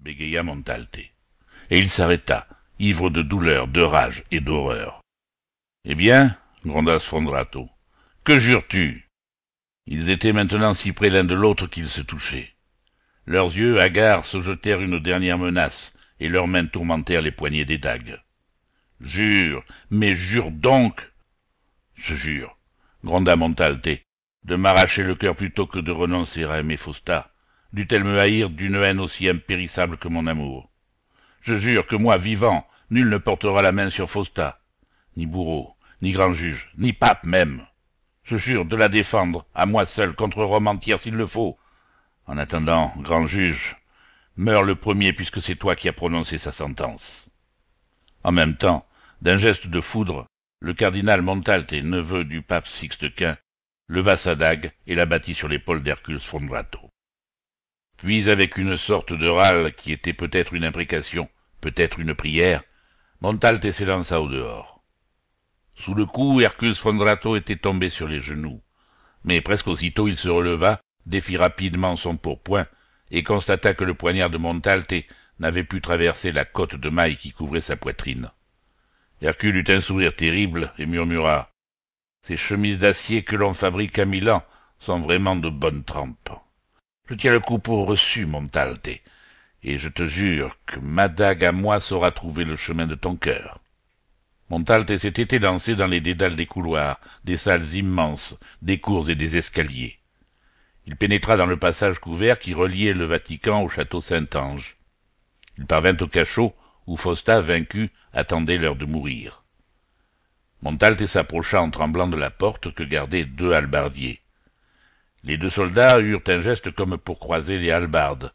bégaya Montalte. Et il s'arrêta, ivre de douleur, de rage et d'horreur. Eh bien, gronda Sfondrato, que jures-tu? Ils étaient maintenant si près l'un de l'autre qu'ils se touchaient. Leurs yeux hagards se jetèrent une dernière menace, et leurs mains tourmentèrent les poignées des dagues. Jure, mais jure donc Je jure, gronda Montalte, de m'arracher le cœur plutôt que de renoncer à aimer Fausta, dût-elle me haïr d'une haine aussi impérissable que mon amour. Je jure que moi, vivant, nul ne portera la main sur Fausta, ni bourreau, ni grand juge, ni pape même. Je jure de la défendre, à moi seul, contre Rome entière s'il le faut. En attendant, grand juge, meurs le premier puisque c'est toi qui as prononcé sa sentence. En même temps, d'un geste de foudre, le cardinal Montalte, neveu du pape Sixte Quint, leva sa dague et la battit sur l'épaule d'Hercule Sfondrato. Puis, avec une sorte de râle qui était peut-être une imprécation, peut-être une prière, Montalte s'élança au dehors. Sous le coup, Hercule Sfondrato était tombé sur les genoux, mais presque aussitôt il se releva, défit rapidement son pourpoint et constata que le poignard de Montalte n'avait pu traverser la cotte de maille qui couvrait sa poitrine. Hercule eut un sourire terrible et murmura Ces chemises d'acier que l'on fabrique à Milan sont vraiment de bonne trempe. Je tiens le coup pour reçu, Montalte, et je te jure que ma à moi saura trouver le chemin de ton cœur. Montalte s'était élancé dans les dédales des couloirs, des salles immenses, des cours et des escaliers. Il pénétra dans le passage couvert qui reliait le Vatican au château Saint-Ange. Il parvint au cachot où Fausta, vaincu, attendait l'heure de mourir. Montalte s'approcha en tremblant de la porte que gardaient deux halbardiers. Les deux soldats eurent un geste comme pour croiser les halbardes.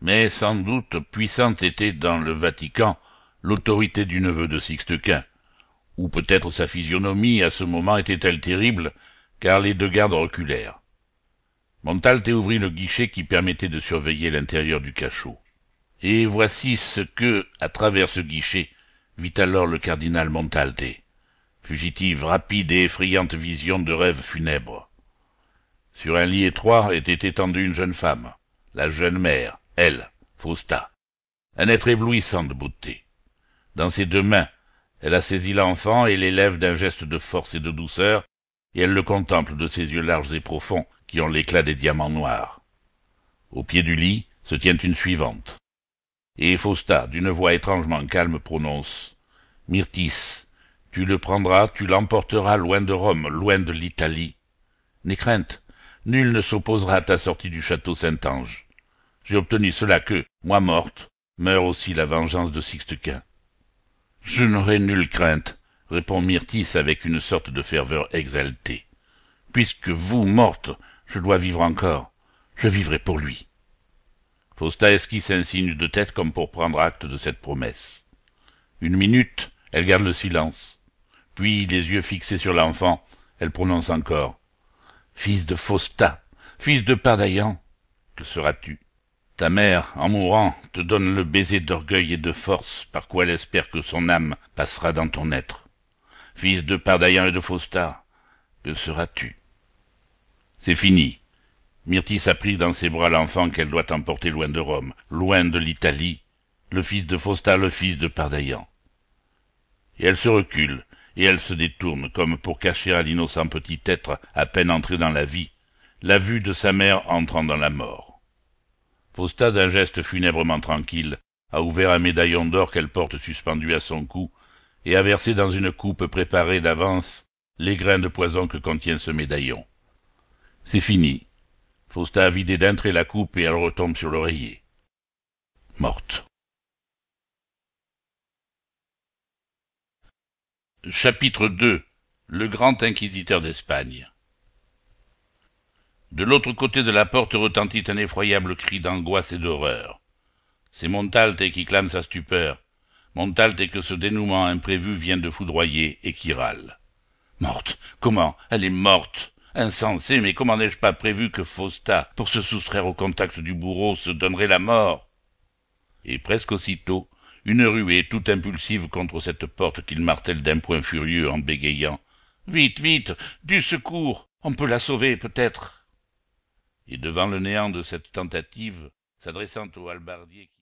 Mais sans doute puissante était dans le Vatican l'autorité du neveu de Sixte Quint, ou peut-être sa physionomie à ce moment était-elle terrible, car les deux gardes reculèrent. Montalte ouvrit le guichet qui permettait de surveiller l'intérieur du cachot. Et voici ce que, à travers ce guichet, vit alors le cardinal Montalte, fugitive rapide et effrayante vision de rêve funèbre. Sur un lit étroit était étendue une jeune femme, la jeune mère, elle, Fausta, un être éblouissant de beauté. Dans ses deux mains, elle a saisi l'enfant et l'élève d'un geste de force et de douceur, et elle le contemple de ses yeux larges et profonds qui ont l'éclat des diamants noirs. Au pied du lit se tient une suivante, et Fausta, d'une voix étrangement calme, prononce Myrtis, tu le prendras, tu l'emporteras loin de Rome, loin de l'Italie. N'aie crainte, nul ne s'opposera à ta sortie du château Saint-Ange. J'ai obtenu cela que, moi morte, meure aussi la vengeance de Sixtequin. Je n'aurai nulle crainte, répond Myrtis avec une sorte de ferveur exaltée. Puisque vous, morte, je dois vivre encore, je vivrai pour lui. Fausta esquisse de tête comme pour prendre acte de cette promesse. Une minute, elle garde le silence. Puis, les yeux fixés sur l'enfant, elle prononce encore. Fils de Fausta, fils de Pardaillan, que seras-tu? Ta mère, en mourant, te donne le baiser d'orgueil et de force par quoi elle espère que son âme passera dans ton être. Fils de Pardaillan et de Fausta, que seras-tu? C'est fini. Myrtis a pris dans ses bras l'enfant qu'elle doit emporter loin de Rome, loin de l'Italie, le fils de Fausta, le fils de Pardaillan. Et elle se recule, et elle se détourne, comme pour cacher à l'innocent petit être à peine entré dans la vie, la vue de sa mère entrant dans la mort. Fausta, d'un geste funèbrement tranquille, a ouvert un médaillon d'or qu'elle porte suspendu à son cou, et a versé dans une coupe préparée d'avance les grains de poison que contient ce médaillon. C'est fini, Fausta a vidé d'un la coupe et elle retombe sur l'oreiller. Morte. Chapitre 2 Le grand inquisiteur d'Espagne De l'autre côté de la porte retentit un effroyable cri d'angoisse et d'horreur. C'est Montalte qui clame sa stupeur. Montalte que ce dénouement imprévu vient de foudroyer et qui râle. Morte. Comment? Elle est morte. Insensé, mais comment n'ai-je pas prévu que Fausta, pour se soustraire au contact du bourreau, se donnerait la mort? Et presque aussitôt, une ruée tout impulsive contre cette porte qu'il martèle d'un poing furieux en bégayant. Vite, vite, du secours, on peut la sauver peut-être. Et devant le néant de cette tentative, s'adressant au qui